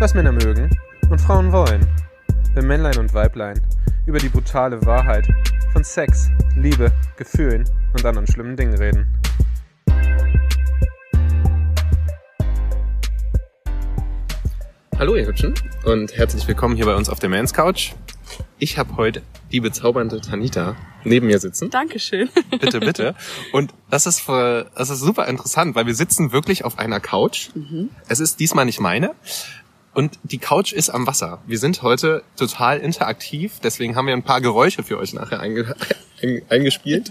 was Männer mögen und Frauen wollen. Wenn Männlein und Weiblein über die brutale Wahrheit von Sex, Liebe, Gefühlen und anderen schlimmen Dingen reden. Hallo ihr Hübschen und herzlich willkommen hier bei uns auf der Mans Couch. Ich habe heute die bezaubernde Tanita neben mir sitzen. Dankeschön. Bitte, bitte. Und das ist, voll, das ist super interessant, weil wir sitzen wirklich auf einer Couch. Es ist diesmal nicht meine. Und die Couch ist am Wasser. Wir sind heute total interaktiv, deswegen haben wir ein paar Geräusche für euch nachher einge ein- eingespielt.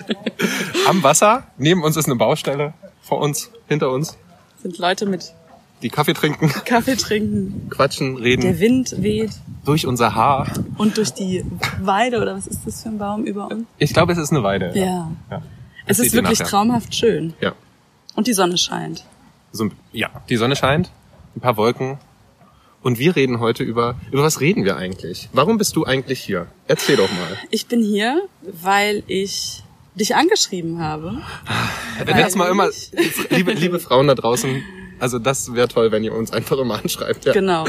am Wasser, neben uns ist eine Baustelle, vor uns, hinter uns, Sind Leute mit die Kaffee trinken, Kaffee trinken, quatschen, der reden Wind weht durch unser Haar. und durch die Weide oder was ist das für ein Baum über uns? Ich glaube, es ist eine Weide. Ja. ja. Es seht ist wirklich traumhaft schön. Ja. Und die Sonne scheint. So, ja, die Sonne scheint, ein paar Wolken. Und wir reden heute über, über was reden wir eigentlich? Warum bist du eigentlich hier? Erzähl doch mal. Ich bin hier, weil ich dich angeschrieben habe. Das mal immer, liebe, liebe Frauen da draußen, also das wäre toll, wenn ihr uns einfach immer anschreibt. Ja. Genau.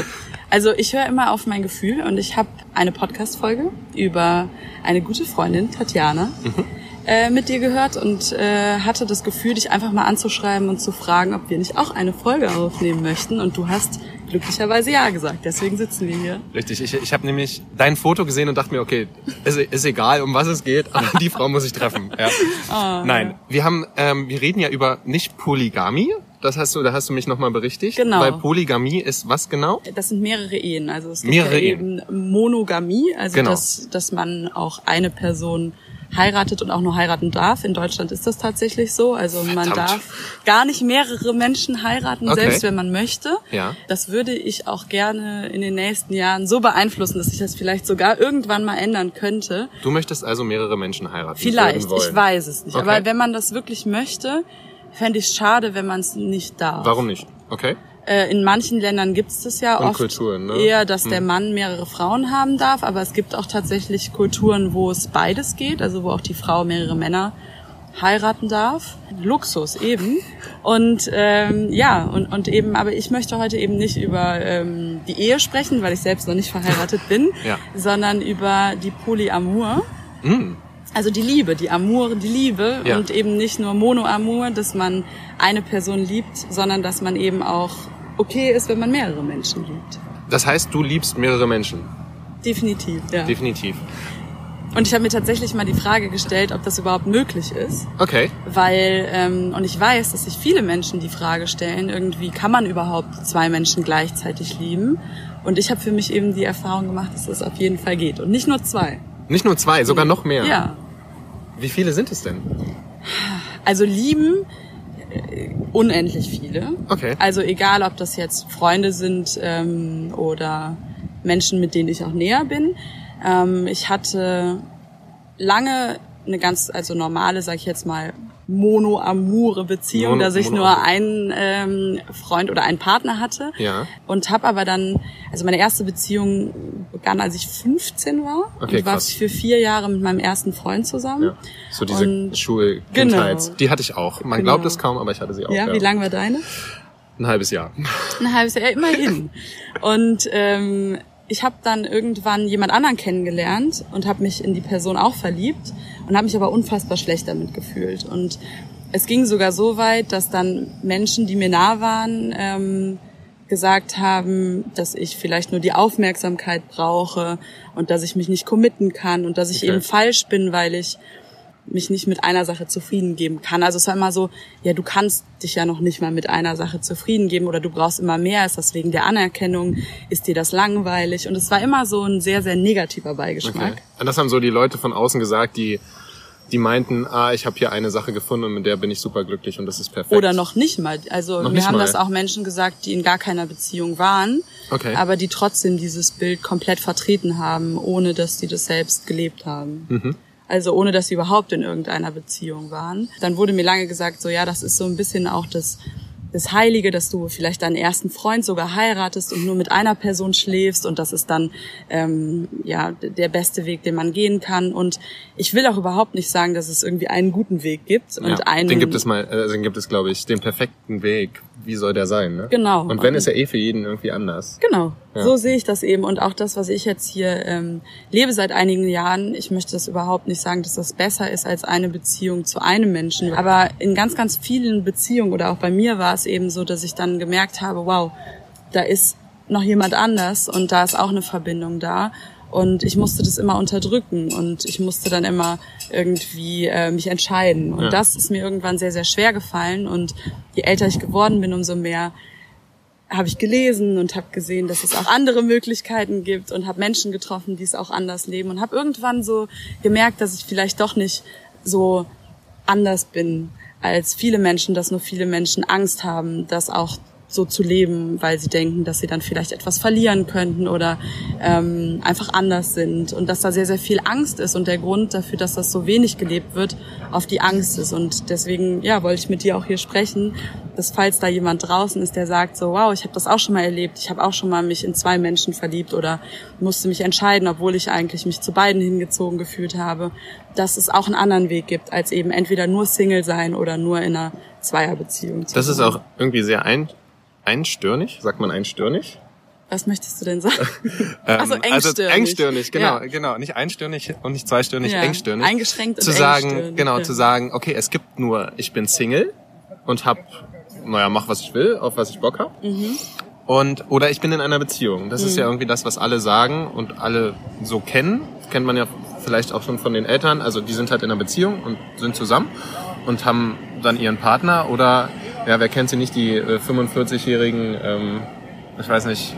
Also ich höre immer auf mein Gefühl und ich habe eine Podcast-Folge über eine gute Freundin, Tatjana, äh, mit dir gehört und äh, hatte das Gefühl, dich einfach mal anzuschreiben und zu fragen, ob wir nicht auch eine Folge aufnehmen möchten. Und du hast glücklicherweise ja gesagt. Deswegen sitzen wir hier. Richtig, ich, ich habe nämlich dein Foto gesehen und dachte mir, okay, ist, ist egal, um was es geht, aber die Frau muss ich treffen. Ja. Nein, wir haben, ähm, wir reden ja über nicht Polygamie. Das hast du, da hast du mich nochmal berichtigt. Genau. Weil Polygamie ist was genau? Das sind mehrere Ehen. Also es gibt Mehrere ja eben Monogamie, also Genau. dass, dass man auch eine Person heiratet und auch nur heiraten darf. In Deutschland ist das tatsächlich so. Also man Verdammt. darf gar nicht mehrere Menschen heiraten, Okay. selbst wenn man möchte. Ja. Das würde ich auch gerne in den nächsten Jahren so beeinflussen, dass sich das vielleicht sogar irgendwann mal ändern könnte. Du möchtest also mehrere Menschen heiraten. Vielleicht, ich weiß es nicht. Okay. Aber wenn man das wirklich möchte, fände ich es schade, wenn man es nicht darf. Warum nicht? Okay. Äh, in manchen Ländern gibt es das ja Und oft Kulturen, ne? eher, dass der Mann mehrere Frauen haben darf, aber es gibt auch tatsächlich Kulturen, wo es beides geht, also wo auch die Frau mehrere Männer heiraten darf. Luxus eben. Und ähm, ja, und, und eben, aber ich möchte heute eben nicht über ähm, die Ehe sprechen, weil ich selbst noch nicht verheiratet bin, Ja. sondern über die Polyamour. Mm. Also die Liebe, die Amour, die Liebe Ja. und eben nicht nur Monoamour, dass man eine Person liebt, sondern dass man eben auch okay ist, wenn man mehrere Menschen liebt. Das heißt, du liebst mehrere Menschen. Definitiv, ja. Definitiv. Und ich habe mir tatsächlich mal die Frage gestellt, ob das überhaupt möglich ist, Okay. weil ähm, und ich weiß, dass sich viele Menschen die Frage stellen, irgendwie kann man überhaupt zwei Menschen gleichzeitig lieben? Und ich habe für mich eben die Erfahrung gemacht, dass das auf jeden Fall geht und nicht nur zwei. Nicht nur zwei, sogar noch mehr. Ja. Wie viele sind es denn? Also lieben äh, unendlich viele. Okay. Also egal, ob das jetzt Freunde sind ähm, oder Menschen, mit denen ich auch näher bin. Ähm, ich hatte lange eine ganz, also normale, sag ich jetzt mal, monoamure Beziehung, Mono- dass ich nur einen ähm, Freund oder einen Partner hatte. Ja. Und habe aber dann, also meine erste Beziehung begann, als ich 15 war. Okay, und war krass. für vier Jahre mit meinem ersten Freund zusammen. Ja. So diese Und- Schulkindheit, Genau. die hatte ich auch. Man Genau. glaubt es kaum, aber ich hatte sie auch. Ja, wie lang war deine? Ein halbes Jahr. Ein halbes Jahr, immerhin. Und ähm, ich habe dann irgendwann jemand anderen kennengelernt und habe mich in die Person auch verliebt und habe mich aber unfassbar schlecht damit gefühlt. Und es ging sogar so weit, dass dann Menschen, die mir nah waren, ähm, gesagt haben, dass ich vielleicht nur die Aufmerksamkeit brauche und dass ich mich nicht committen kann und dass ich Okay. eben falsch bin, weil ich mich nicht mit einer Sache zufrieden geben kann. Also es war immer so, ja, du kannst dich ja noch nicht mal mit einer Sache zufrieden geben oder du brauchst immer mehr. Ist das wegen der Anerkennung? Ist dir das langweilig? Und es war immer so ein sehr, sehr negativer Beigeschmack. Okay. Und das haben so die Leute von außen gesagt, die die meinten, ah, ich habe hier eine Sache gefunden und mit der bin ich super glücklich und das ist perfekt. Oder noch nicht mal. Also Noch mir nicht haben mal. das auch Menschen gesagt, die in gar keiner Beziehung waren, Okay. aber die trotzdem dieses Bild komplett vertreten haben, ohne dass sie das selbst gelebt haben. Mhm. Also ohne dass sie überhaupt in irgendeiner Beziehung waren. Dann wurde mir lange gesagt, so ja, das ist so ein bisschen auch das das Heilige, dass du vielleicht deinen ersten Freund sogar heiratest und nur mit einer Person schläfst und das ist dann ähm, ja der beste Weg, den man gehen kann. Und ich will auch überhaupt nicht sagen, dass es irgendwie einen guten Weg gibt und ja, einen den gibt es mal, äh, den gibt es, glaube ich, den perfekten Weg. Wie soll der sein? Ne? Genau. Und wenn ist ja eh für jeden irgendwie anders. genau Ja. So sehe ich das eben und auch das, was ich jetzt hier ähm, lebe seit einigen Jahren. Ich möchte das überhaupt nicht sagen, dass das besser ist als eine Beziehung zu einem Menschen. Aber in ganz, ganz vielen Beziehungen oder auch bei mir war es eben so, dass ich dann gemerkt habe, wow, da ist noch jemand anders und da ist auch eine Verbindung da. Und ich musste das immer unterdrücken und ich musste dann immer irgendwie äh, mich entscheiden. Und Ja. das ist mir irgendwann sehr, sehr schwer gefallen. Und je älter ich geworden bin, umso mehr habe ich gelesen und habe gesehen, dass es auch andere Möglichkeiten gibt und habe Menschen getroffen, die es auch anders leben und habe irgendwann so gemerkt, dass ich vielleicht doch nicht so anders bin als viele Menschen, dass nur viele Menschen Angst haben, das auch so zu leben, weil sie denken, dass sie dann vielleicht etwas verlieren könnten oder ähm, einfach anders sind. Und dass da sehr, sehr viel Angst ist und der Grund dafür, dass das so wenig gelebt wird, auf die Angst ist. Und deswegen, ja, wollte ich mit dir auch hier sprechen, dass falls da jemand draußen ist, der sagt so, wow, ich habe das auch schon mal erlebt, ich habe auch schon mal mich in zwei Menschen verliebt oder musste mich entscheiden, obwohl ich eigentlich mich zu beiden hingezogen gefühlt habe, dass es auch einen anderen Weg gibt, als eben entweder nur Single sein oder nur in einer Zweierbeziehung zu Das ist auch irgendwie sehr ein, einstirnig, sagt man einstirnig? Was möchtest du denn sagen? Ähm, Also engstirnig. Also engstirnig, genau, Ja. genau. Nicht einstirnig und nicht zweistirnig, Ja, engstirnig. eingeschränkt und Zu sagen, engstirnig, genau, ja. zu sagen, okay, es gibt nur, ich bin Single und hab, naja, mach was ich will, auf was ich Bock hab. Mhm. Und, oder ich bin in einer Beziehung. Das ist ja irgendwie das, was alle sagen und alle so kennen. Kennt man ja vielleicht auch schon von den Eltern. Also die sind halt in einer Beziehung und sind zusammen und haben dann ihren Partner oder, ja, wer kennt sie nicht, die äh, 45-jährigen, ähm, ich weiß nicht,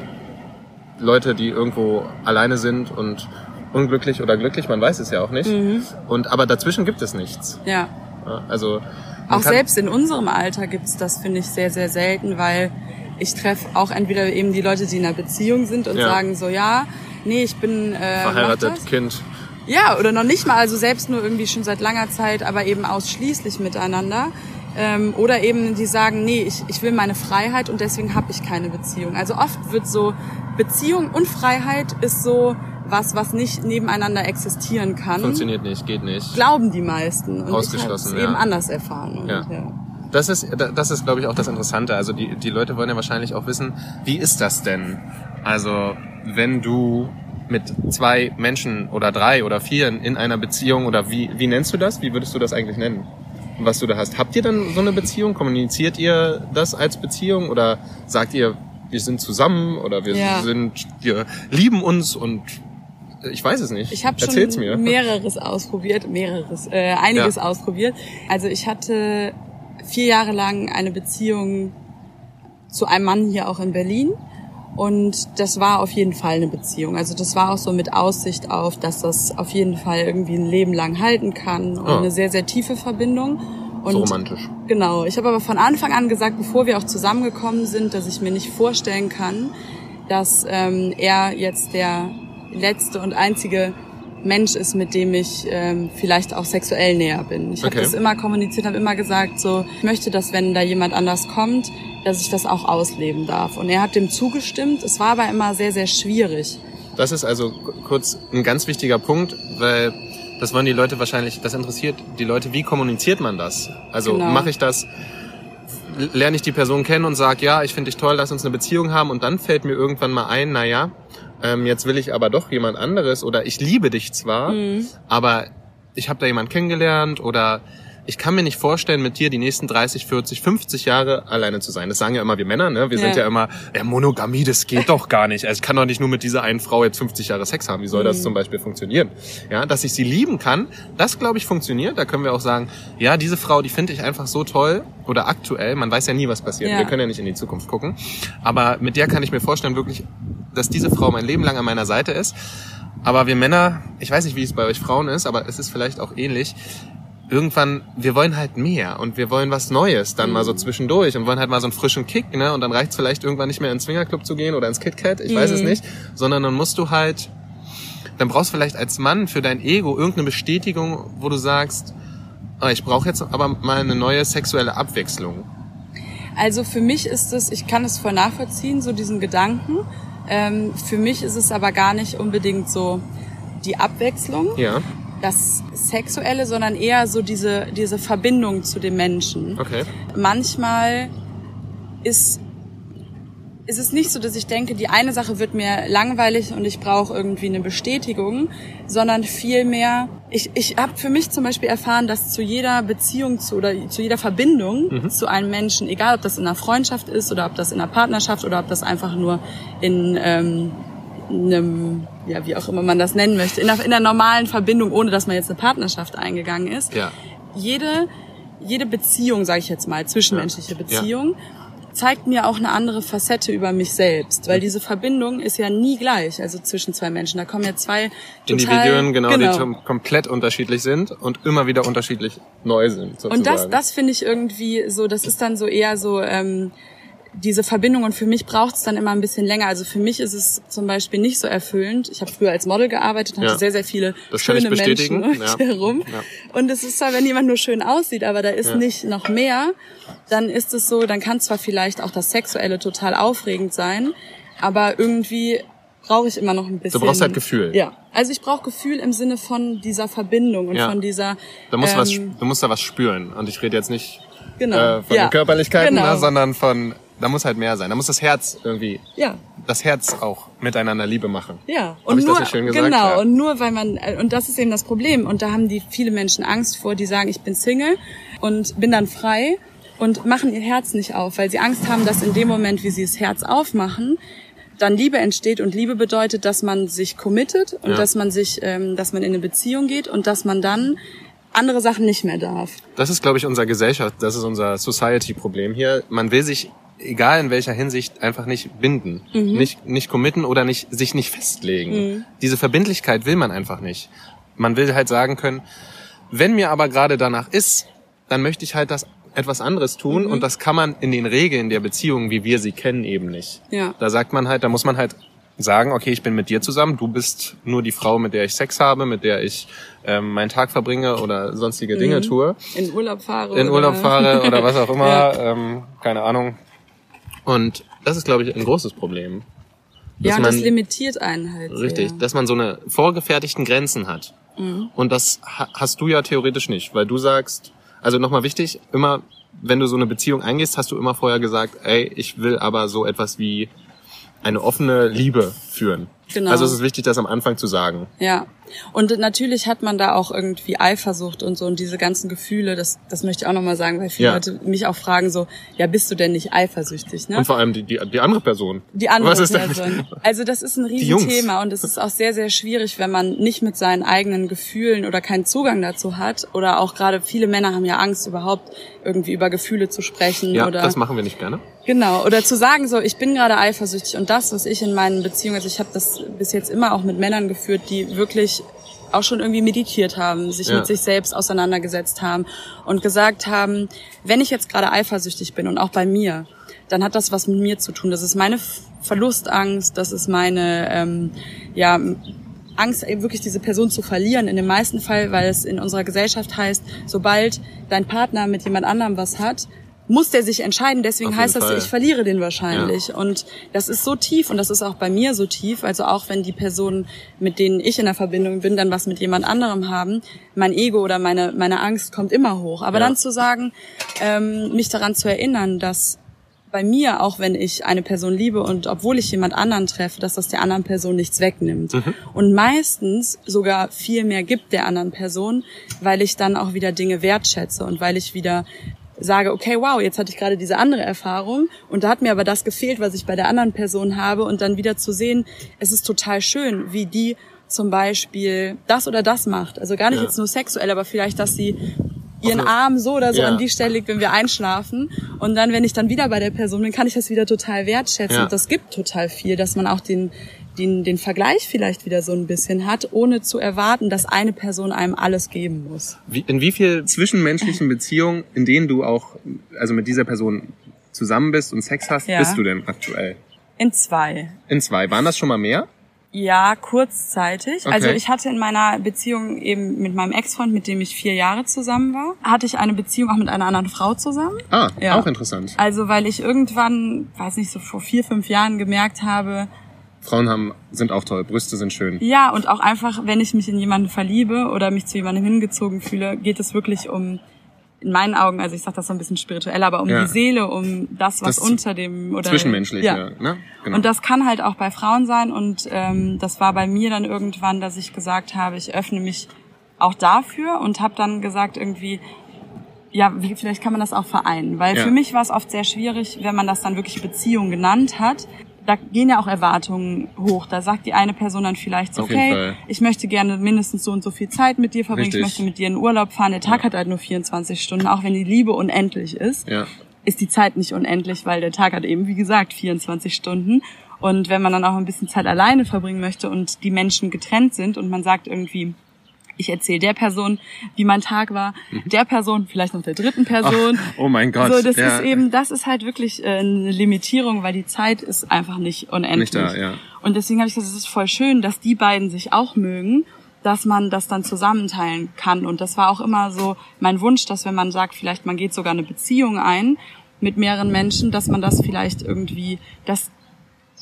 Leute, die irgendwo alleine sind und unglücklich oder glücklich, man weiß es ja auch nicht. Mhm. Und aber dazwischen gibt es nichts. Ja. Also Auch selbst in unserem Alter gibt's das, finde ich, sehr, sehr selten, weil ich treffe auch entweder eben die Leute, die in einer Beziehung sind und Ja. sagen so, ja, nee, ich bin äh, verheiratet. Kind. Ja, oder noch nicht mal, also selbst nur irgendwie schon seit langer Zeit, aber eben ausschließlich miteinander. Ähm, oder eben die sagen, nee, ich, ich will meine Freiheit und deswegen habe ich keine Beziehung. Also oft wird so Beziehung und Freiheit ist so was, was nicht nebeneinander existieren kann. Funktioniert nicht, geht nicht. Glauben die meisten. Und Ausgeschlossen, ich ja. eben anders erfahren. Und, Ja. ja. Das ist, das ist, glaube ich, auch das Interessante. Also die, die Leute wollen ja wahrscheinlich auch wissen, wie ist das denn? Also wenn du mit zwei Menschen oder drei oder vier in einer Beziehung oder wie, wie nennst du das? Wie würdest du das eigentlich nennen? Was du da hast. Habt ihr dann so eine Beziehung? Kommuniziert ihr das als Beziehung oder sagt ihr, wir sind zusammen oder wir Ja. sind, wir lieben uns und ich weiß es nicht. Ich habe schon mir. mehreres ausprobiert, mehreres, äh, einiges Ja. ausprobiert. Also ich hatte vier Jahre lang eine Beziehung zu einem Mann hier auch in Berlin. Und das war auf jeden Fall eine Beziehung. Also das war auch so mit Aussicht auf, dass das auf jeden Fall irgendwie ein Leben lang halten kann und Ah. eine sehr, sehr tiefe Verbindung. Und So romantisch. Genau. Ich habe aber von Anfang an gesagt, bevor wir auch zusammengekommen sind, dass ich mir nicht vorstellen kann, dass ähm, er jetzt der letzte und einzige Mensch ist, mit dem ich ähm, vielleicht auch sexuell näher bin. Ich habe Okay. das immer kommuniziert, habe immer gesagt, so ich möchte, dass wenn da jemand anders kommt, dass ich das auch ausleben darf. Und er hat dem zugestimmt. Es war aber immer sehr, sehr schwierig. Das ist also kurz ein ganz wichtiger Punkt, weil das wollen die Leute wahrscheinlich, das interessiert die Leute, wie kommuniziert man das? Also Genau. mache ich das, lerne ich die Person kennen und sage, ja, ich finde dich toll, lass uns eine Beziehung haben und dann fällt mir irgendwann mal ein, na ja, ähm, jetzt will ich aber doch jemand anderes oder ich liebe dich zwar, aber ich habe da jemand kennengelernt oder ich kann mir nicht vorstellen, mit dir die nächsten 30, 40, 50 Jahre alleine zu sein. Das sagen ja immer wir Männer, ne? Wir sind Ja. ja immer, ja, Monogamie, das geht doch gar nicht. Also ich kann doch nicht nur mit dieser einen Frau jetzt 50 Jahre Sex haben. Wie soll Mhm. das zum Beispiel funktionieren? Ja, dass ich sie lieben kann, das glaube ich funktioniert. Da können wir auch sagen, ja, diese Frau, die finde ich einfach so toll oder aktuell. Man weiß ja nie, was passiert. Ja. Wir können ja nicht in die Zukunft gucken. Aber mit der kann ich mir vorstellen, wirklich, dass diese Frau mein Leben lang an meiner Seite ist. Aber wir Männer, ich weiß nicht, wie es bei euch Frauen ist, aber es ist vielleicht auch ähnlich. Irgendwann, wir wollen halt mehr und wir wollen was Neues, dann mal so zwischendurch und wollen halt mal so einen frischen Kick, ne? Und dann reicht's vielleicht irgendwann nicht mehr ins Swingerclub zu gehen oder ins KitKat, ich weiß es nicht, sondern dann musst du halt, dann brauchst du vielleicht als Mann für dein Ego irgendeine Bestätigung, wo du sagst, ah, ich brauche jetzt aber mal eine neue sexuelle Abwechslung. Also für mich ist es, ich kann es voll nachvollziehen, so diesen Gedanken. Ähm, für mich ist es aber gar nicht unbedingt so die Abwechslung, Ja, das Sexuelle, sondern eher so diese, diese Verbindung zu dem Menschen. okay. Manchmal ist ist es nicht so, dass ich denke, die eine Sache wird mir langweilig und ich brauche irgendwie eine Bestätigung, sondern vielmehr, ich, ich habe für mich zum Beispiel erfahren, dass zu jeder Beziehung zu, oder zu jeder Verbindung mhm. zu einem Menschen, egal ob das in einer Freundschaft ist oder ob das in einer Partnerschaft oder ob das einfach nur in ähm, einem, ja, wie auch immer man das nennen möchte, in einer, in einer normalen Verbindung, ohne dass man jetzt eine Partnerschaft eingegangen ist. Ja. Jede, jede Beziehung, sage ich jetzt mal, zwischenmenschliche Beziehung, ja zeigt mir auch eine andere Facette über mich selbst, weil diese Verbindung ist ja nie gleich, also zwischen zwei Menschen. Da kommen ja zwei Individuen, genau, genau. die komplett unterschiedlich sind und immer wieder unterschiedlich neu sind. Sozusagen. Und das, das finde ich irgendwie so, das ist dann so eher so ähm, diese Verbindung und für mich braucht es dann immer ein bisschen länger. Also für mich ist es zum Beispiel nicht so erfüllend. Ich habe früher als Model gearbeitet, hatte ja. sehr, sehr viele das schöne Menschen um ja. herum. Ja. Und es ist zwar, wenn jemand nur schön aussieht, aber da ist ja. nicht noch mehr, dann ist es so, dann kann zwar vielleicht auch das Sexuelle total aufregend sein, aber irgendwie brauche ich immer noch ein bisschen. Du brauchst halt Gefühl. Ja. Also ich brauche Gefühl im Sinne von dieser Verbindung und von dieser. Da musst ähm, was, du musst da was spüren. Und ich rede jetzt nicht genau. äh, von den Körperlichkeiten, genau. ne, sondern von da muss halt mehr sein. Da muss das Herz irgendwie, ja. das Herz auch miteinander Liebe machen. Ja. Und Hab nur, das schön gesagt? Genau. Ja. Und nur weil man, und das ist eben das Problem. Und da haben die viele Menschen Angst vor, die sagen, ich bin Single und bin dann frei und machen ihr Herz nicht auf, weil sie Angst haben, dass in dem Moment, wie sie das Herz aufmachen, dann Liebe entsteht und Liebe bedeutet, dass man sich committet und ja. dass man sich, ähm, dass man in eine Beziehung geht und dass man dann andere Sachen nicht mehr darf. Das ist, glaube ich, unser Gesellschaft, das ist unser Society-Problem hier. Man will sich egal in welcher Hinsicht, einfach nicht binden, mhm. nicht, nicht committen oder nicht, sich nicht festlegen. Mhm. Diese Verbindlichkeit will man einfach nicht. Man will halt sagen können, wenn mir aber gerade danach ist, dann möchte ich halt das etwas anderes tun mhm. und das kann man in den Regeln der Beziehung, wie wir sie kennen, eben nicht. Ja. Da sagt man halt, da muss man halt sagen, okay, ich bin mit dir zusammen, du bist nur die Frau, mit der ich Sex habe, mit der ich ähm, meinen Tag verbringe oder sonstige Dinge mhm. tue. In Urlaub fahre. In Urlaub fahre oder was auch immer, ja. ähm, keine Ahnung. Und das ist, glaube ich, ein großes Problem. Ja, und das limitiert einen halt. Richtig, sehr. dass man so eine vorgefertigten Grenzen hat. Mhm. Und das hast du ja theoretisch nicht, weil du sagst, also nochmal wichtig, immer, wenn du so eine Beziehung eingehst, hast du immer vorher gesagt, ey, ich will aber so etwas wie eine offene Liebe führen. Genau. Also es ist wichtig, das am Anfang zu sagen. Ja. Und natürlich hat man da auch irgendwie Eifersucht und so und diese ganzen Gefühle, das, das möchte ich auch nochmal sagen, weil viele ja. Leute mich auch fragen so, ja, bist du denn nicht eifersüchtig? Ne? Und vor allem die, die, die andere Person. Die andere Person. Also das ist ein Riesenthema und es ist auch sehr, sehr schwierig, wenn man nicht mit seinen eigenen Gefühlen oder keinen Zugang dazu hat. Oder auch gerade viele Männer haben ja Angst, überhaupt irgendwie über Gefühle zu sprechen. Ja, oder, das machen wir nicht gerne. Genau. Oder zu sagen so, ich bin gerade eifersüchtig und das, was ich in meinen Beziehungen, also ich habe das bis jetzt immer auch mit Männern geführt, die wirklich auch schon irgendwie meditiert haben, sich ja. mit sich selbst auseinandergesetzt haben und gesagt haben, wenn ich jetzt gerade eifersüchtig bin und auch bei mir, dann hat das was mit mir zu tun. Das ist meine Verlustangst, das ist meine ähm, ja Angst, eben wirklich diese Person zu verlieren. In dem meisten Fall, weil es in unserer Gesellschaft heißt, sobald dein Partner mit jemand anderem was hat, muss der sich entscheiden. Deswegen heißt das, Fall. ich verliere den wahrscheinlich. Ja. Und das ist so tief und das ist auch bei mir so tief. Also auch wenn die Personen, mit denen ich in der Verbindung bin, dann was mit jemand anderem haben, mein Ego oder meine, meine Angst kommt immer hoch. Aber ja. dann zu sagen, ähm, mich daran zu erinnern, dass bei mir, auch wenn ich eine Person liebe und obwohl ich jemand anderen treffe, dass das der anderen Person nichts wegnimmt. Mhm. Und meistens sogar viel mehr gibt der anderen Person, weil ich dann auch wieder Dinge wertschätze und weil ich wieder sage, okay, wow, jetzt hatte ich gerade diese andere Erfahrung und da hat mir aber das gefehlt, was ich bei der anderen Person habe und dann wieder zu sehen, es ist total schön, wie die zum Beispiel das oder das macht. Also gar nicht ja. jetzt nur sexuell, aber vielleicht, dass sie ihren Arm so oder so ja. an die Stelle legt, wenn wir einschlafen. Und dann, wenn ich dann wieder bei der Person bin, kann ich das wieder total wertschätzen. Ja. Und das gibt total viel, dass man auch den, den, den Vergleich vielleicht wieder so ein bisschen hat, ohne zu erwarten, dass eine Person einem alles geben muss. Wie, in wie viel zwischenmenschlichen Beziehungen, in denen du auch, also mit dieser Person zusammen bist und Sex hast, ja. bist du denn aktuell? In zwei. In zwei. Waren das schon mal mehr? Ja, kurzzeitig. Okay. Also ich hatte in meiner Beziehung eben mit meinem Ex-Freund, mit dem ich vier Jahre zusammen war, hatte ich eine Beziehung auch mit einer anderen Frau zusammen. Ah, ja. auch interessant. Also weil ich irgendwann, weiß nicht, so vor vier, fünf Jahren gemerkt habe, Frauen haben, sind auch toll, Brüste sind schön. Ja, und auch einfach, wenn ich mich in jemanden verliebe oder mich zu jemandem hingezogen fühle, geht es wirklich um in meinen Augen, also ich sage das so ein bisschen spirituell, aber um Ja. die Seele, um das, was Das unter dem oder Zwischenmenschlich, ja. ne? Genau. und das kann halt auch bei Frauen sein. Und ähm, das war bei mir dann irgendwann, dass ich gesagt habe, ich öffne mich auch dafür und habe dann gesagt irgendwie, ja, wie, vielleicht kann man das auch vereinen. Weil Ja. für mich war es oft sehr schwierig, wenn man das dann wirklich Beziehung genannt hat. Da gehen ja auch Erwartungen hoch. Da sagt die eine Person dann vielleicht so, okay, ich möchte gerne mindestens so und so viel Zeit mit dir verbringen, Richtig. ich möchte mit dir in Urlaub fahren. Der Tag hat halt nur 24 Stunden, auch wenn die Liebe unendlich ist ja. ist die Zeit nicht unendlich, weil der Tag hat eben, wie gesagt, 24 Stunden. Und wenn man dann auch ein bisschen Zeit alleine verbringen möchte und die Menschen getrennt sind und man sagt irgendwie, ich erzähle der Person, wie mein Tag war, der Person, vielleicht noch der dritten Person. Ach, oh mein Gott, So, das ja. ist eben, das ist halt wirklich äh, eine Limitierung, weil die Zeit ist einfach nicht unendlich. Nicht da, ja. Und deswegen habe ich gesagt, es ist voll schön, dass die beiden sich auch mögen, dass man das dann zusammenteilen kann. Und das war auch immer so mein Wunsch, dass wenn man sagt, vielleicht man geht sogar eine Beziehung ein mit mehreren Menschen, dass man das vielleicht irgendwie, dass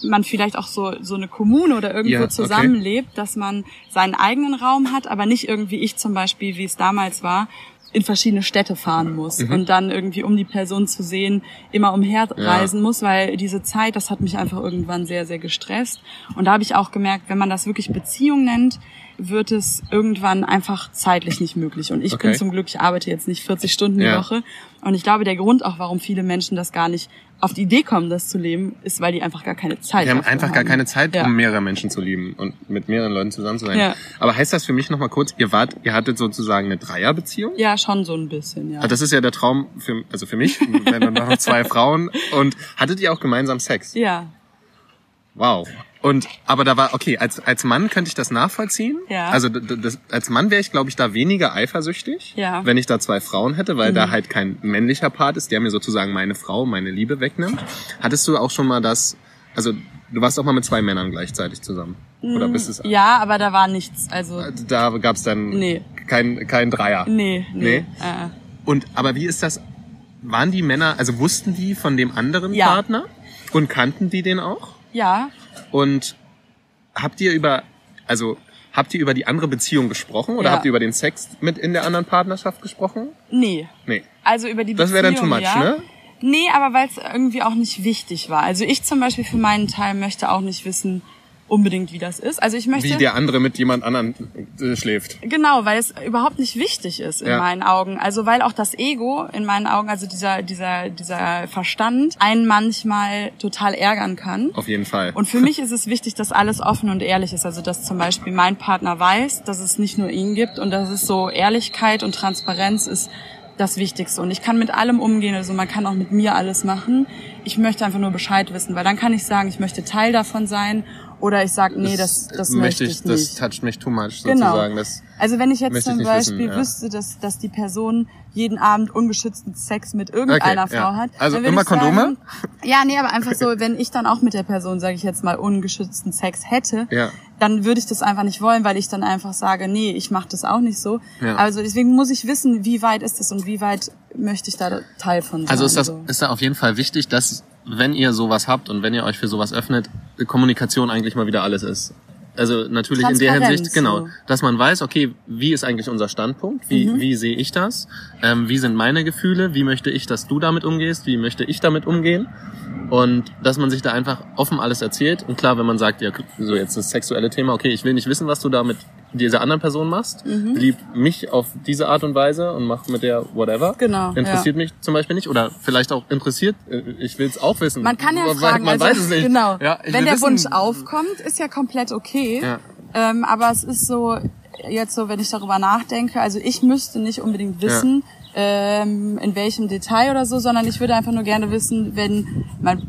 man vielleicht auch so so eine Kommune oder irgendwo Ja, okay. zusammenlebt, dass man seinen eigenen Raum hat, aber nicht irgendwie ich zum Beispiel, wie es damals war, in verschiedene Städte fahren muss Mhm. und dann irgendwie, um die Person zu sehen, immer umherreisen muss, weil diese Zeit, das hat mich einfach irgendwann sehr, sehr gestresst. Und da habe ich auch gemerkt, wenn man das wirklich Beziehung nennt, wird es irgendwann einfach zeitlich nicht möglich. Und ich Okay. bin zum Glück, ich arbeite jetzt nicht 40 Stunden die Ja. Woche. Und ich glaube, der Grund auch, warum viele Menschen das gar nicht auf die Idee kommen, das zu leben, ist, weil die einfach gar keine Zeit haben dafür einfach gar keine Zeit, Ja. um mehrere Menschen zu lieben und mit mehreren Leuten zusammen zu sein. Ja. Aber heißt das für mich nochmal kurz, ihr wart, ihr hattet sozusagen eine Dreierbeziehung? Ja, schon so ein bisschen, ja. Ah, Das ist ja der Traum für, also für mich, wenn dann noch zwei Frauen. Und hattet ihr auch gemeinsam Sex? Ja, Wow. Und aber da war okay, als als Mann könnte ich das nachvollziehen. Ja. Also das, als Mann wäre ich glaube ich da weniger eifersüchtig, Ja. Mhm. wenn ich da zwei Frauen hätte, weil da halt kein männlicher Part ist, der mir sozusagen meine Frau, meine Liebe wegnimmt. Hattest du auch schon mal das also du warst auch mal mit zwei Männern gleichzeitig zusammen oder bist es Mm, ja, aber da war nichts. Also, da gab's dann Nee. kein kein Dreier. nee, nee. Nee? Äh, Und aber wie ist das? Waren die Männer, also wussten die von dem anderen Ja. Partner und kannten die den auch? ja, Und habt ihr über, also habt ihr über die andere Beziehung gesprochen oder Ja. habt ihr über den Sex mit in der anderen Partnerschaft gesprochen? nee. Nee. Also über die Das Beziehung, wäre dann too much, ja. ne? Nee, aber weil es irgendwie auch nicht wichtig war. Also ich zum Beispiel für meinen Teil möchte auch nicht wissen unbedingt, wie das ist. Also ich möchte Wie der andere mit jemand anderen äh, schläft. Genau, weil es überhaupt nicht wichtig ist in Ja. meinen Augen. Also weil auch das Ego in meinen Augen, also dieser dieser dieser Verstand, einen manchmal total ärgern kann. Auf jeden Fall. Und für mich ist es wichtig, dass alles offen und ehrlich ist. Also dass zum Beispiel mein Partner weiß, dass es nicht nur ihn gibt und dass es so Ehrlichkeit und Transparenz ist das Wichtigste. Und ich kann mit allem umgehen. Also man kann auch mit mir alles machen. Ich möchte einfach nur Bescheid wissen, weil dann kann ich sagen, ich möchte Teil davon sein. Oder ich sage, nee, das, das möchte ich, Das nicht. toucht mich too much Genau. sozusagen. Das, Also wenn ich jetzt ich zum nicht Beispiel wissen, ja. wüsste, dass, dass die Person jeden Abend ungeschützten Sex mit irgendeiner Okay, Frau ja. hat. Also immer ich sagen, Kondome? Ja, nee, aber einfach so, wenn ich dann auch mit der Person, sage ich jetzt mal, ungeschützten Sex hätte, Ja. Dann würde ich das einfach nicht wollen, weil ich dann einfach sage, nee, ich mache das auch nicht so. Ja. Also deswegen muss ich wissen, wie weit ist das und wie weit möchte ich da Teil von sein. Also ist das so. ist da auf jeden Fall wichtig, dass wenn ihr sowas habt und wenn ihr euch für sowas öffnet, Kommunikation eigentlich mal wieder alles ist. Also natürlich in der Hinsicht, genau, so. dass man weiß, okay, wie ist eigentlich unser Standpunkt, wie, Mhm. wie sehe ich das, ähm, wie sind meine Gefühle, wie möchte ich, dass du damit umgehst, wie möchte ich damit umgehen? Und dass man sich da einfach offen alles erzählt. Und klar, wenn man sagt, ja, so jetzt das sexuelle Thema, okay, ich will nicht wissen, was du da mit dieser anderen Person machst, Mhm. lieb mich auf diese Art und Weise und mach mit der whatever, Genau, interessiert mich zum Beispiel nicht oder vielleicht auch interessiert, äh, ich will es auch wissen. Man kann ja Weil- fragen, man also, weiß es nicht. genau. Ja, Wenn der wissen- Wunsch aufkommt, ist ja komplett okay. Ja. Ähm, aber es ist so, jetzt so, wenn ich darüber nachdenke, also ich müsste nicht unbedingt wissen, ähm, in welchem Detail oder so, sondern ich würde einfach nur gerne wissen, wenn mein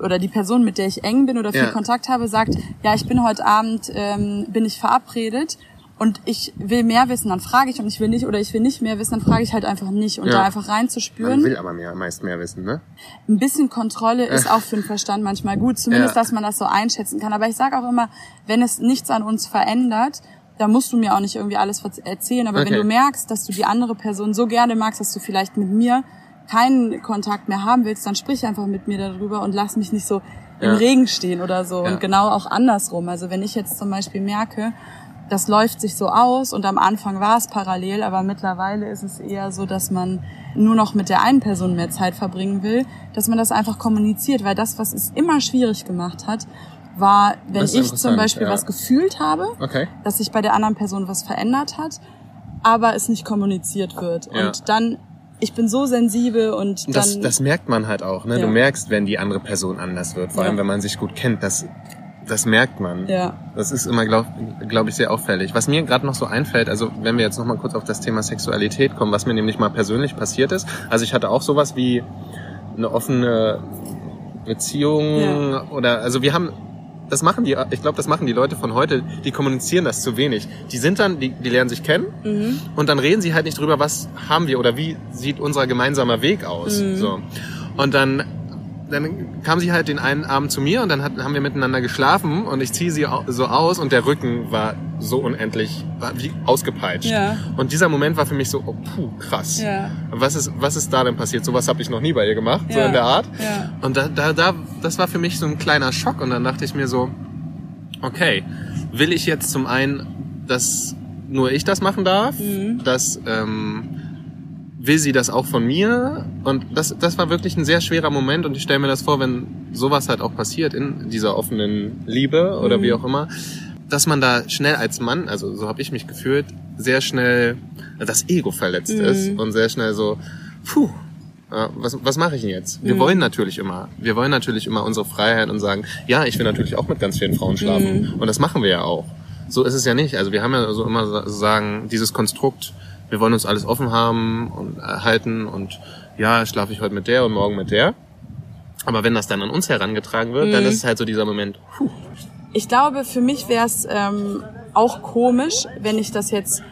oder die Person, mit der ich eng bin oder viel Ja. Kontakt habe, sagt, ja, ich bin heute Abend, ähm, bin ich verabredet und ich will mehr wissen, dann frage ich und ich will nicht oder ich will nicht mehr wissen, dann frage ich halt einfach nicht und Ja. da einfach Man reinzuspüren will aber mehr, meist mehr wissen, ne? ein bisschen Kontrolle ist auch für den Verstand manchmal gut, zumindest, Ja. dass man das so einschätzen kann. Aber ich sage auch immer, wenn es nichts an uns verändert, da musst du mir auch nicht irgendwie alles erzählen. Aber Okay. wenn du merkst, dass du die andere Person so gerne magst, dass du vielleicht mit mir keinen Kontakt mehr haben willst, dann sprich einfach mit mir darüber und lass mich nicht so Ja. im Regen stehen oder so. Ja. Und genau auch andersrum. Also wenn ich jetzt zum Beispiel merke, das läuft sich so aus und am Anfang war es parallel, aber mittlerweile ist es eher so, dass man nur noch mit der einen Person mehr Zeit verbringen will, dass man das einfach kommuniziert, weil das, was es immer schwierig gemacht hat, war, wenn ich zum Beispiel ja. was gefühlt habe, Okay. dass sich bei der anderen Person was verändert hat, aber es nicht kommuniziert wird. Ja. Und dann, ich bin so sensibel und dann... Das, das merkt man halt auch. Ne? Ja. Du merkst, wenn die andere Person anders wird. Vor Ja. allem, wenn man sich gut kennt. Das, das merkt man. Ja. Das ist immer, glaube glaub ich, sehr auffällig. Was mir gerade noch so einfällt, also wenn wir jetzt noch mal kurz auf das Thema Sexualität kommen, was mir nämlich mal persönlich passiert ist. Also ich hatte auch sowas wie eine offene Beziehung Ja. oder also wir haben das machen die, ich glaube, das machen die Leute von heute, die kommunizieren das zu wenig. Die sind dann, die, die lernen sich kennen Mhm. und dann reden sie halt nicht drüber, was haben wir oder wie sieht unser gemeinsamer Weg aus. Mhm. So. Und dann, dann kam sie halt den einen Abend zu mir und dann hat, haben wir miteinander geschlafen und ich ziehe sie so aus und der Rücken war so unendlich, war wie ausgepeitscht. Ja. Und dieser Moment war für mich so, oh, puh, krass. Ja. Was ist, was ist da denn passiert? Sowas habe ich noch nie bei ihr gemacht, so Ja. in der Art. Ja. Und da, da, da, das war für mich so ein kleiner Schock und dann dachte ich mir so, okay, will ich jetzt zum einen, dass nur ich das machen darf, Mhm. dass ähm, will sie das auch von mir und das, das war wirklich ein sehr schwerer Moment und ich stelle mir das vor, wenn sowas halt auch passiert in dieser offenen Liebe oder Mhm. wie auch immer, dass man da schnell als Mann, also so habe ich mich gefühlt, sehr schnell das Ego verletzt Mhm. ist und sehr schnell so, puh, ja, was, was mache ich denn jetzt? Mhm. Wir wollen natürlich immer, wir wollen natürlich immer unsere Freiheit und sagen, ja, ich will natürlich auch mit ganz vielen Frauen schlafen. Mhm. Und das machen wir ja auch. So ist es ja nicht. Also wir haben ja so immer so sagen, dieses Konstrukt, wir wollen uns alles offen haben und erhalten und ja, schlafe ich heute mit der und morgen mit der. Aber wenn das dann an uns herangetragen wird, Mhm. dann ist es halt so dieser Moment, puh, Ich glaube, für mich wäre es ähm, auch komisch, wenn ich das jetzt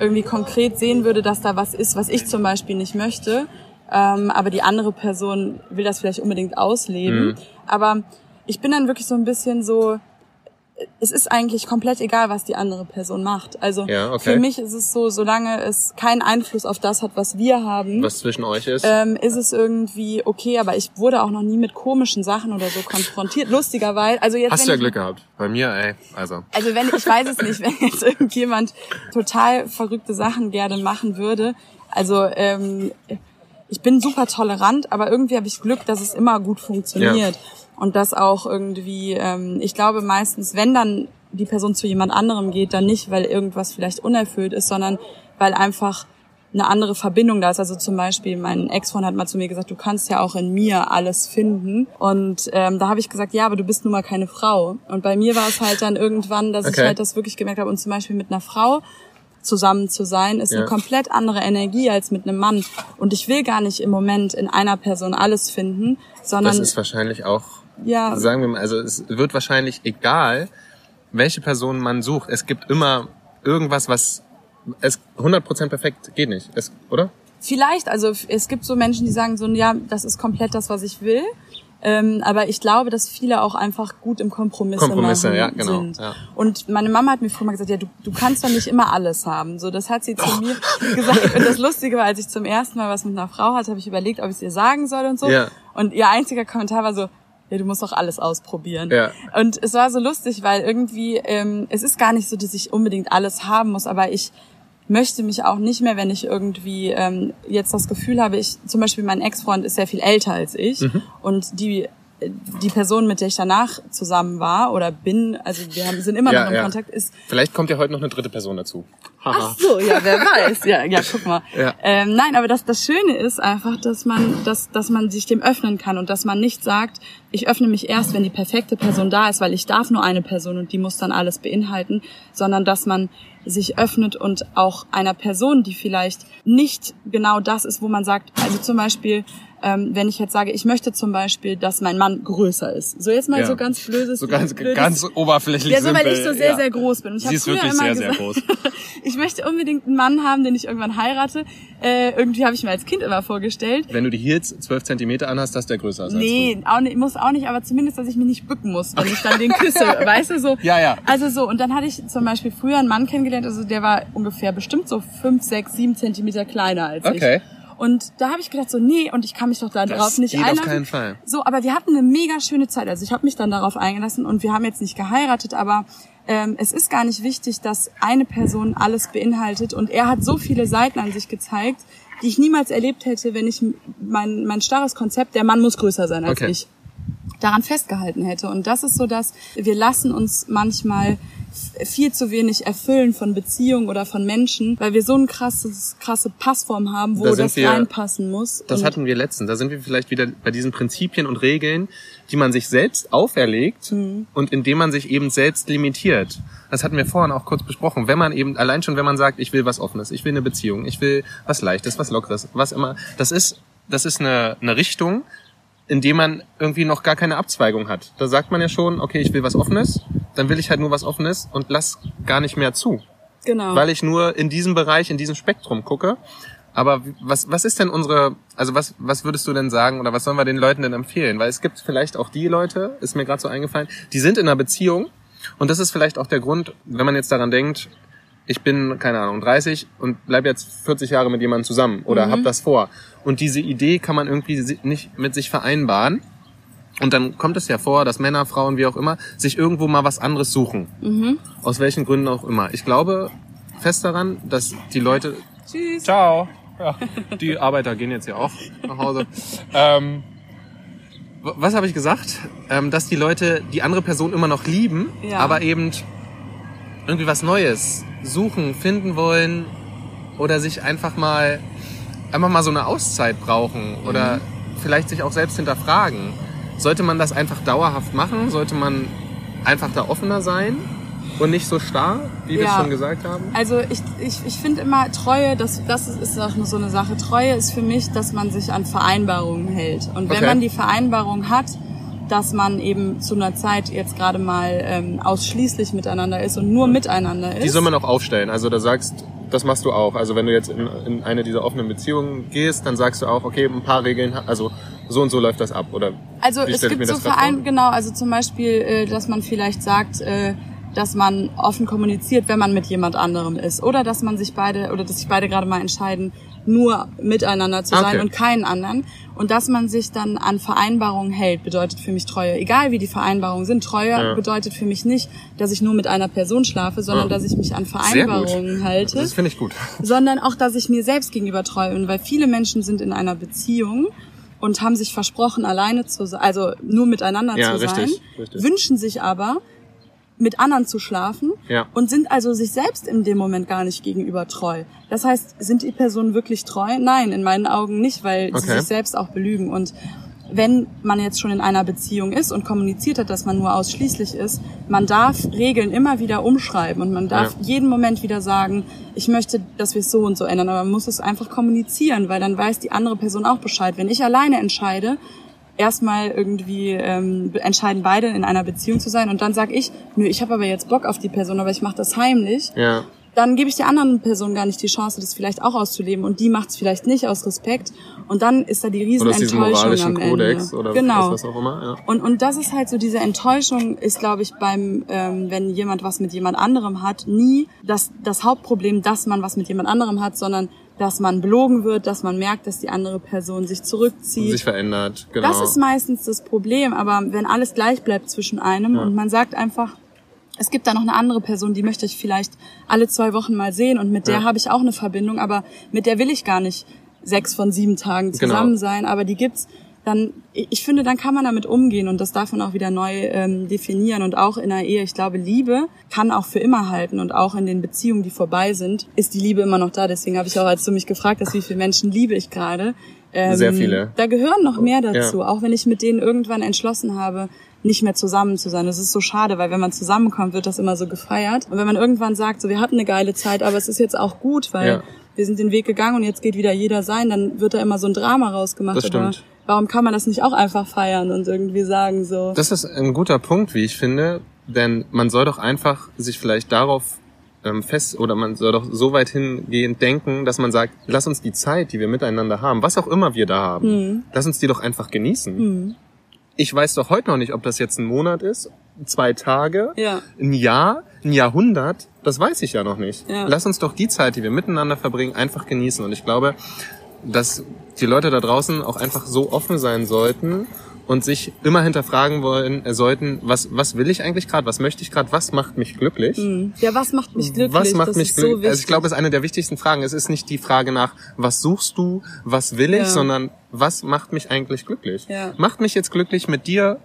irgendwie konkret sehen würde, dass da was ist, was ich zum Beispiel nicht möchte. Ähm, aber die andere Person will das vielleicht unbedingt ausleben. Mhm. Aber ich bin dann wirklich so ein bisschen so, es ist eigentlich komplett egal, was die andere Person macht. Also Ja, okay. für mich ist es so, solange es keinen Einfluss auf das hat, was wir haben, was zwischen euch ist. ähm, ist es irgendwie okay, aber ich wurde auch noch nie mit komischen Sachen oder so konfrontiert. Lustigerweise, also jetzt Hast du ja ich, Glück gehabt. Bei mir, ey, also. also wenn ich weiß es nicht, wenn jetzt irgendjemand total verrückte Sachen gerne machen würde. Also ähm, ich bin super tolerant, aber irgendwie habe ich Glück, dass es immer gut funktioniert und dass auch irgendwie, ähm, ich glaube meistens, wenn dann die Person zu jemand anderem geht, dann nicht, weil irgendwas vielleicht unerfüllt ist, sondern weil einfach eine andere Verbindung da ist. Also zum Beispiel, mein Ex-Freund hat mal zu mir gesagt, du kannst ja auch in mir alles finden. Und ähm, da habe ich gesagt, ja, aber du bist nun mal keine Frau. Und bei mir war es halt dann irgendwann, dass Okay. ich halt das wirklich gemerkt habe. Und zum Beispiel mit einer Frau zusammen zu sein, ist Ja. eine komplett andere Energie als mit einem Mann. Und ich will gar nicht im Moment in einer Person alles finden, sondern Das ist wahrscheinlich auch, ja, sagen wir mal, also es wird wahrscheinlich egal, welche Person man sucht. Es gibt immer irgendwas, was es 100% perfekt geht nicht, es, oder? Vielleicht, also es gibt so Menschen, die sagen so, ja, das ist komplett das, was ich will. Ähm, aber ich glaube, dass viele auch einfach gut im Kompromiss Kompromisse, ja, genau, sind. ja. Und meine Mama hat mir früher mal gesagt, ja, du, du kannst doch nicht immer alles haben. So, das hat sie zu mir gesagt. Und das Lustige war, als ich zum ersten Mal was mit einer Frau hatte, habe ich überlegt, ob ich es ihr sagen soll und so. Ja. Und ihr einziger Kommentar war so, ja, du musst doch alles ausprobieren. Ja. Und es war so lustig, weil irgendwie, ähm, es ist gar nicht so, dass ich unbedingt alles haben muss, aber ich möchte mich auch nicht mehr, wenn ich irgendwie ähm, jetzt das Gefühl habe, ich zum Beispiel mein Ex-Freund ist sehr viel älter als ich Mhm. und die die Person, mit der ich danach zusammen war oder bin, also wir haben, sind immer Ja, noch im ja. Kontakt, ist Vielleicht kommt ja heute noch eine dritte Person dazu. Haha. Ach so, ja, wer weiß. Ja, ja, guck mal. Ja. Ähm, nein, aber das, das Schöne ist einfach, dass man, dass, dass man sich dem öffnen kann und dass man nicht sagt, ich öffne mich erst, wenn die perfekte Person da ist, weil ich darf nur eine Person und die muss dann alles beinhalten, sondern dass man sich öffnet und auch einer Person, die vielleicht nicht genau das ist, wo man sagt, also zum Beispiel, ähm, wenn ich jetzt sage, ich möchte zum Beispiel, dass mein Mann größer ist. So jetzt mal Ja. so ganz blödes. So ganz, blödes, ganz oberflächlich ja, so weil ich so sehr, ja. sehr groß bin. Und ich Sie ist wirklich sehr, sehr gesagt, groß. ich möchte unbedingt einen Mann haben, den ich irgendwann heirate. Äh, irgendwie habe ich mir als Kind immer vorgestellt. Wenn du die Heels 12 Zentimeter anhast, dass der größer ist Nee, auch nicht, muss auch nicht, aber zumindest, dass ich mich nicht bücken muss, wenn ich dann den küsse. weißt du so? Ja, ja. Also so, und dann hatte ich zum Beispiel früher einen Mann kennengelernt, also der war ungefähr bestimmt so fünf, sechs, sieben Zentimeter kleiner als Okay. ich. Und da habe ich gedacht so, nee, und ich kann mich doch da Das drauf nicht geht auf einlassen. keinen Fall. So, aber wir hatten eine mega schöne Zeit. Also ich habe mich dann darauf eingelassen und wir haben jetzt nicht geheiratet, aber ähm, es ist gar nicht wichtig, dass eine Person alles beinhaltet. Und er hat so viele Seiten an sich gezeigt, die ich niemals erlebt hätte, wenn ich mein, mein starres Konzept, der Mann muss größer sein als Okay. ich, daran festgehalten hätte. Und das ist so, dass wir lassen uns manchmal viel zu wenig erfüllen von Beziehungen oder von Menschen, weil wir so ein krasses, krasse Passform haben, wo Da das wir- reinpassen muss. Das hatten wir letztens. Da sind wir vielleicht wieder bei diesen Prinzipien und Regeln, die man sich selbst auferlegt Mhm. und indem man sich eben selbst limitiert. Das hatten wir vorhin auch kurz besprochen. Wenn man eben, allein schon, wenn man sagt, ich will was Offenes, ich will eine Beziehung, ich will was Leichtes, was Lockeres, was immer, das ist, das ist eine, eine Richtung, in dem man irgendwie noch gar keine Abzweigung hat. Da sagt man ja schon, okay, ich will was Offenes, dann will ich halt nur was Offenes und lass gar nicht mehr zu genau. weil ich nur in diesem Bereich, in diesem Spektrum gucke. Aber was, was ist denn unsere, also was, was würdest du denn sagen oder was sollen wir den Leuten denn empfehlen? Weil es gibt vielleicht auch die Leute, ist mir gerade so eingefallen, die sind in einer Beziehung und das ist vielleicht auch der Grund, wenn man jetzt daran denkt, ich bin, keine Ahnung, 30 und bleib jetzt 40 Jahre mit jemandem zusammen oder hab das vor. Und diese Idee kann man irgendwie nicht mit sich vereinbaren. Und dann kommt es ja vor, dass Männer, Frauen, wie auch immer, sich irgendwo mal was anderes suchen. Aus welchen Gründen auch immer. Ich glaube fest daran, dass die Leute. Tschüss. Ciao. Ja, die Arbeiter gehen jetzt ja auch nach Hause. ähm, was habe ich gesagt? Ähm, dass die Leute die andere Person immer noch lieben, Ja. aber eben irgendwie was Neues suchen, finden wollen oder sich einfach mal einfach mal so eine Auszeit brauchen oder Mhm. vielleicht sich auch selbst hinterfragen. Sollte man das einfach dauerhaft machen? Sollte man einfach da offener sein und nicht so starr, wie wir es Ja. schon gesagt haben? Also ich, ich, ich finde immer Treue, das, das ist, ist auch nur so eine Sache. Treue ist für mich, dass man sich an Vereinbarungen hält. Und wenn Okay. man die Vereinbarung hat, dass man eben zu einer Zeit jetzt gerade mal ähm, ausschließlich miteinander ist und nur miteinander ist. Die soll man auch aufstellen. Also da sagst, das machst du auch. Also wenn du jetzt in, in eine dieser offenen Beziehungen gehst, dann sagst du auch, okay, ein paar Regeln, also so und so läuft das ab. Oder Also es gibt so Verein, genau, also zum Beispiel, äh, dass man vielleicht sagt, äh, dass man offen kommuniziert, wenn man mit jemand anderem ist. Oder dass man sich beide, oder dass sich beide gerade mal entscheiden, nur miteinander zu Okay. sein und keinen anderen. Und dass man sich dann an Vereinbarungen hält, bedeutet für mich Treue. Egal wie die Vereinbarungen sind, Treue Ja. bedeutet für mich nicht, dass ich nur mit einer Person schlafe, sondern Ja. dass ich mich an. Vereinbarungen halte das finde ich gut. sondern auch, dass ich mir selbst gegenüber treu bin, weil viele Menschen sind in einer Beziehung und haben sich versprochen, alleine zu sein, also nur miteinander Ja, zu sein, richtig, richtig. wünschen sich aber, mit anderen zu schlafen Ja. und sind also sich selbst in dem Moment gar nicht gegenüber treu. Das heißt, sind die Personen wirklich treu? Nein, in meinen Augen nicht, weil sie Okay. sich selbst auch belügen. Und wenn man jetzt schon in einer Beziehung ist und kommuniziert hat, dass man nur ausschließlich ist, man darf Regeln immer wieder umschreiben und man darf Ja. jeden Moment wieder sagen, ich möchte, dass wir es so und so ändern, aber man muss es einfach kommunizieren, weil dann weiß die andere Person auch Bescheid. Wenn ich alleine entscheide, erstmal irgendwie ähm, entscheiden beide in einer Beziehung zu sein und dann sag ich, nö, ich habe aber jetzt Bock auf die Person, aber ich mache das heimlich, Ja. dann gebe ich der anderen Person gar nicht die Chance, das vielleicht auch auszuleben und die macht es vielleicht nicht aus Respekt und dann ist da die Oder Riesenenttäuschung am moralischen Ende. Kodex oder genau. was, was auch immer. Ja. Und, und das ist halt so, diese Enttäuschung ist, glaube ich, beim, ähm, wenn jemand was mit jemand anderem hat, nie das, das Hauptproblem, dass man was mit jemand anderem hat, sondern dass man belogen wird, dass man merkt, dass die andere Person sich zurückzieht. Sich verändert. Genau. Das ist meistens das Problem, aber wenn alles gleich bleibt zwischen einem und man sagt einfach, es gibt da noch eine andere Person, die möchte ich vielleicht alle zwei Wochen mal sehen und mit der Ja. habe ich auch eine Verbindung, aber mit der will ich gar nicht sechs von sieben Tagen Genau. zusammen sein, aber die gibt's, dann, ich finde, dann kann man damit umgehen und das darf man auch wieder neu ähm, definieren und auch in einer Ehe, ich glaube, Liebe kann auch für immer halten und auch in den Beziehungen, die vorbei sind, ist die Liebe immer noch da. Deswegen habe ich auch, als du mich gefragt hast, wie viele Menschen liebe ich gerade, ähm, Sehr viele. Da gehören noch mehr dazu, Ja. auch wenn ich mit denen irgendwann entschlossen habe, nicht mehr zusammen zu sein. Das ist so schade, weil wenn man zusammenkommt, wird das immer so gefeiert. Und wenn man irgendwann sagt, so wir hatten eine geile Zeit, aber es ist jetzt auch gut, weil Ja. wir sind den Weg gegangen und jetzt geht wieder jeder sein, dann wird da immer so ein Drama rausgemacht. Das stimmt. Warum kann man das nicht auch einfach feiern und irgendwie sagen so? Das ist ein guter Punkt, wie ich finde, denn man soll doch einfach sich vielleicht darauf ähm, fest oder man soll doch so weit hingehend denken, dass man sagt, lass uns die Zeit, die wir miteinander haben, was auch immer wir da haben, Hm. lass uns die doch einfach genießen. Ich weiß doch heute noch nicht, ob das jetzt ein Monat ist, zwei Tage, Ja. ein Jahr, ein Jahrhundert, das weiß ich ja noch nicht. Ja. Lass uns doch die Zeit, die wir miteinander verbringen, einfach genießen. Und ich glaube, dass die Leute da draußen auch einfach so offen sein sollten und sich immer hinterfragen wollen äh, sollten, was, was will ich eigentlich gerade, was möchte ich gerade, was macht mich glücklich? Ja, was macht mich glücklich? Was macht das mich ist so glücklich? also ich glaube, es ist eine der wichtigsten Fragen. Es ist nicht die Frage nach, was suchst du, was will ich, Ja. sondern was macht mich eigentlich glücklich? Ja. Macht mich jetzt glücklich, mit dir,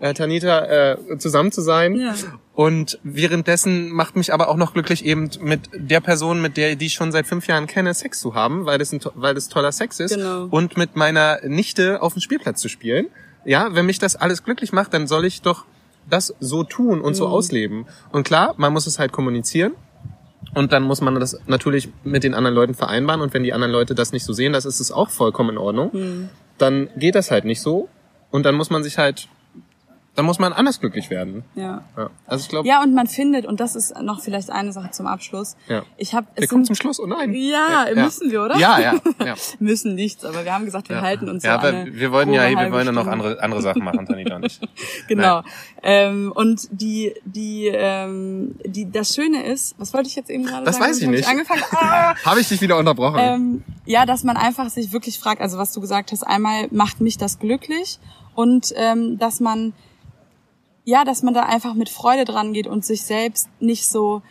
äh, Tanita, äh, zusammen zu sein. Ja. Und währenddessen macht mich aber auch noch glücklich, eben mit der Person, mit der die ich schon seit fünf Jahren kenne, Sex zu haben, weil das, ein, weil das toller Sex ist. Genau. Und mit meiner Nichte auf dem Spielplatz zu spielen. Ja, wenn mich das alles glücklich macht, dann soll ich doch das so tun und Mhm. so ausleben. Und klar, man muss es halt kommunizieren. Und dann muss man das natürlich mit den anderen Leuten vereinbaren. Und wenn die anderen Leute das nicht so sehen, das ist es auch vollkommen in Ordnung. Mhm. Dann geht das halt nicht so. Und dann muss man sich halt, dann muss man anders glücklich werden. Ja. Ja. Also ich glaube, Ja, und man findet, und das ist noch vielleicht eine Sache zum Abschluss. Ja. Ich habe wir kommen zum Schluss. Oh nein. Ja, müssen wir, oder? Ja, ja, ja. müssen nichts, aber wir haben gesagt, wir halten uns ja, so aber wir wollten ja, wir wollen ja noch andere, andere Sachen machen, Tanita und ich. Genau. Ähm, und die, die, ähm, die, das Schöne ist, was wollte ich jetzt eben gerade Das sagen? weiß ich nicht. angefangen. Ah! Habe ich dich wieder unterbrochen? ähm, ja, dass man einfach sich wirklich fragt, also was du gesagt hast, einmal macht mich das glücklich und ähm, dass man ja, dass man da einfach mit Freude dran geht und sich selbst nicht so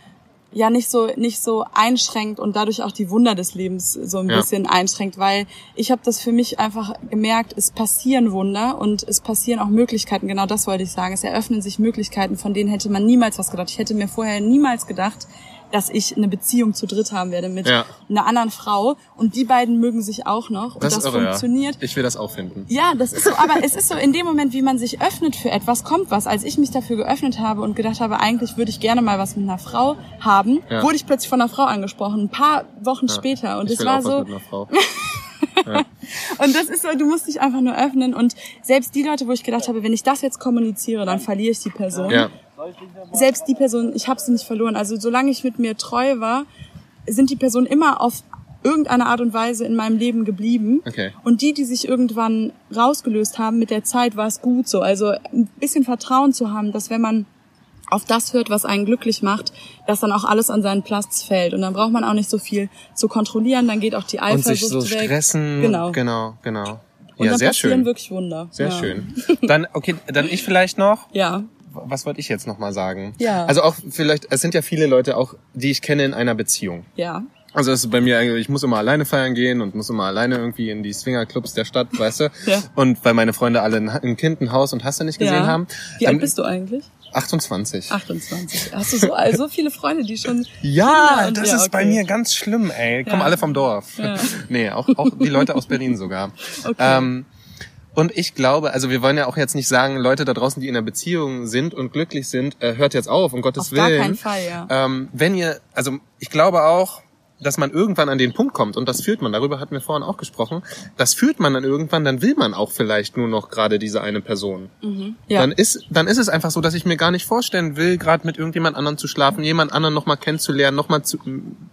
ja nicht so nicht so einschränkt und dadurch auch die Wunder des Lebens so ein Ja. bisschen einschränkt, weil ich habe das für mich einfach gemerkt, es passieren Wunder und es passieren auch Möglichkeiten, genau das wollte ich sagen. Es eröffnen sich Möglichkeiten, von denen hätte man niemals was gedacht. Ich hätte mir vorher niemals gedacht, dass ich eine Beziehung zu dritt haben werde mit Ja. einer anderen Frau und die beiden mögen sich auch noch und das, ist irre, funktioniert. Ja. Ich will das auch finden. Ja, das ist so, aber es ist so, in dem Moment, wie man sich öffnet für etwas, kommt was. Als ich mich dafür geöffnet habe und gedacht habe, eigentlich würde ich gerne mal was mit einer Frau haben, Ja. wurde ich plötzlich von einer Frau angesprochen, ein paar Wochen später. Und ich es war so, Frau. und das ist so, du musst dich einfach nur öffnen. Und selbst die Leute, wo ich gedacht habe, wenn ich das jetzt kommuniziere, dann verliere ich die Person. Ja. Selbst die Person, ich habe sie nicht verloren. Also solange ich mit mir treu war, sind die Personen immer auf irgendeine Art und Weise in meinem Leben geblieben. Okay. Und die, die sich irgendwann rausgelöst haben, mit der Zeit war es gut so. Also ein bisschen Vertrauen zu haben, dass wenn man auf das hört, was einen glücklich macht, dass dann auch alles an seinen Platz fällt. Und dann braucht man auch nicht so viel zu kontrollieren, dann geht auch die Und Eifersucht sich so weg. stressen. Genau. Genau, genau. Und ja, dann sehr passieren schön. wirklich Wunder. Sehr ja. schön. Dann, okay, dann ich vielleicht noch. Ja, Was wollte ich jetzt noch mal sagen? Ja. Also auch vielleicht, es sind ja viele Leute auch, die ich kenne in einer Beziehung. ja. Also das ist bei mir eigentlich, ich muss immer alleine feiern gehen und muss immer alleine irgendwie in die Swingerclubs der Stadt, weißt du? Ja. Und weil meine Freunde alle ein, Kind, ein Haus und hast du nicht gesehen ja. haben. Wie alt bist du eigentlich? 28. 28. Hast du so, also so viele Freunde, die schon... Ja, das ja, ist bei okay. mir ganz schlimm, ey. Kommen Ja. alle vom Dorf. Ja. nee, auch, auch die Leute aus Berlin sogar. Okay. Ähm, und ich glaube, also wir wollen ja auch jetzt nicht sagen, Leute da draußen, die in einer Beziehung sind und glücklich sind, äh, hört jetzt auf, um Gottes Auf gar Willen. keinen Fall, ja. Ähm, wenn ihr, also ich glaube auch, dass man irgendwann an den Punkt kommt und das fühlt man, darüber hatten wir vorhin auch gesprochen, das fühlt man dann irgendwann, dann will man auch vielleicht nur noch gerade diese eine Person. Ja. Dann ist, dann ist es einfach so, dass ich mir gar nicht vorstellen will, gerade mit irgendjemand anderen zu schlafen, jemand anderen nochmal kennenzulernen, nochmal zu,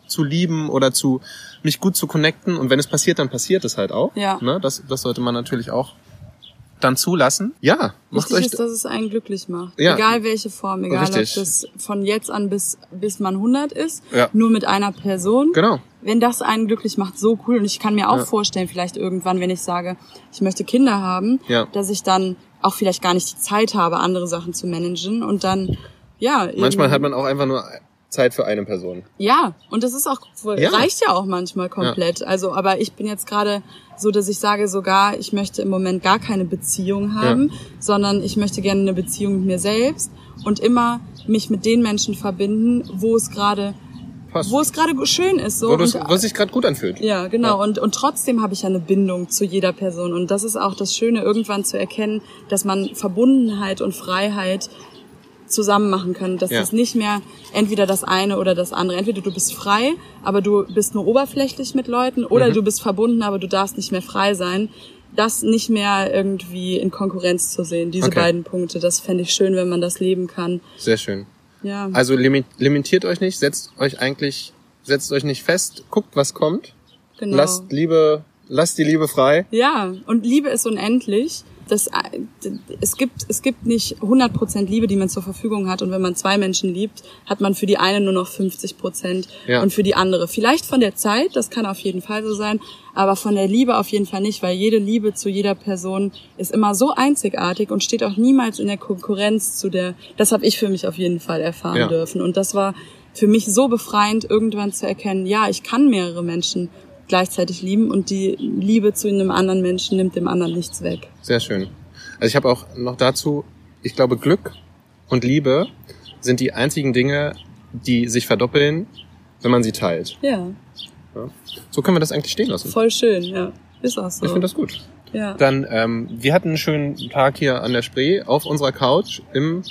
zu lieben oder zu mich gut zu connecten. Und wenn es passiert, dann passiert es halt auch. Ja. Ne? Das, das sollte man natürlich auch dann zulassen. Ja, macht Wichtig euch. ist, dass es einen glücklich macht. Ja. Egal welche Form, egal Richtig. ob das von jetzt an bis, bis man 100 ist, Ja. nur mit einer Person. Genau. Wenn das einen glücklich macht, so cool. Und ich kann mir auch Ja. vorstellen, vielleicht irgendwann, wenn ich sage, ich möchte Kinder haben, Ja. dass ich dann auch vielleicht gar nicht die Zeit habe, andere Sachen zu managen und dann, ja. Manchmal hat man auch einfach nur Zeit für eine Person. Ja, und das ist auch, Ja. reicht ja auch manchmal komplett. Also, aber ich bin jetzt gerade so, dass ich sage sogar, ich möchte im Moment gar keine Beziehung haben, sondern ich möchte gerne eine Beziehung mit mir selbst und immer mich mit den Menschen verbinden, wo es gerade, Passt. wo es gerade schön ist. So. Wo, Und- wo es sich gerade gut anfühlt. ja, genau. Ja. Und, und trotzdem habe ich ja eine Bindung zu jeder Person. Und das ist auch das Schöne, irgendwann zu erkennen, dass man Verbundenheit und Freiheit zusammen machen kann. Dass Ja. es nicht mehr entweder das eine oder das andere. Entweder du bist frei, aber du bist nur oberflächlich mit Leuten, oder Mhm. du bist verbunden, aber du darfst nicht mehr frei sein. Das nicht mehr irgendwie in Konkurrenz zu sehen, diese Okay. beiden Punkte. Das fände ich schön, wenn man das leben kann. Sehr schön. Ja. Also limi- limitiert euch nicht, setzt euch eigentlich, setzt euch nicht fest, guckt, was kommt. genau. Lasst Liebe, lasst die Liebe frei. Ja, und Liebe ist unendlich. Das, äh, es gibt, es gibt nicht 100% Liebe, die man zur Verfügung hat. Und wenn man zwei Menschen liebt, hat man für die eine nur noch 50% Ja. und für die andere. Vielleicht von der Zeit, das kann auf jeden Fall so sein, aber von der Liebe auf jeden Fall nicht, weil jede Liebe zu jeder Person ist immer so einzigartig und steht auch niemals in der Konkurrenz zu der, das habe ich für mich auf jeden Fall erfahren Ja. dürfen. Und das war für mich so befreiend, irgendwann zu erkennen, ja, ich kann mehrere Menschen gleichzeitig lieben und die Liebe zu einem anderen Menschen nimmt dem anderen nichts weg. Sehr schön. Also ich habe auch noch dazu, ich glaube, Glück und Liebe sind die einzigen Dinge, die sich verdoppeln, wenn man sie teilt. Ja, Ja. So können wir das eigentlich stehen lassen. voll schön, ja. Ist auch so. Ich finde das gut. ja. Dann, ähm, wir hatten einen schönen Tag hier an der Spree auf unserer Couch im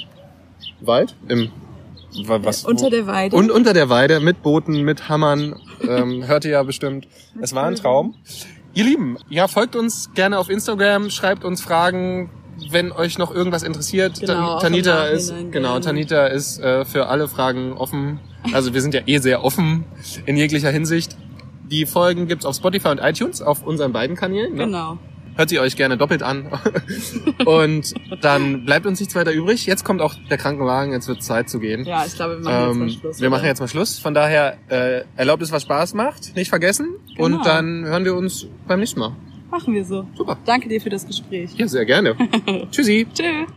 Wald, im was Unter der Weide. und unter der Weide mit Booten, mit Hammern. Ähm, hört ihr ja bestimmt. Es war ein Traum. Ihr Lieben, ja, folgt uns gerne auf Instagram, schreibt uns Fragen, wenn euch noch irgendwas interessiert. Genau, Tanita ist genau. Tanita ist äh, für alle Fragen offen. Also wir sind ja eh sehr offen in jeglicher Hinsicht. Die Folgen gibt's auf Spotify und iTunes, auf unseren beiden Kanälen. Ne? Genau. Hört sie euch gerne doppelt an. und dann bleibt uns nichts weiter übrig. Jetzt kommt auch der Krankenwagen, jetzt wird Zeit zu gehen. Ja, ich glaube, wir machen jetzt Ähm, mal Schluss. wir oder? machen jetzt mal Schluss. Von daher äh, erlaubt es, was Spaß macht. Nicht vergessen. Genau. Und dann hören wir uns beim nächsten Mal. Machen wir so. Super. Danke dir für das Gespräch. Ja, sehr gerne. Tschüssi. Tschüss.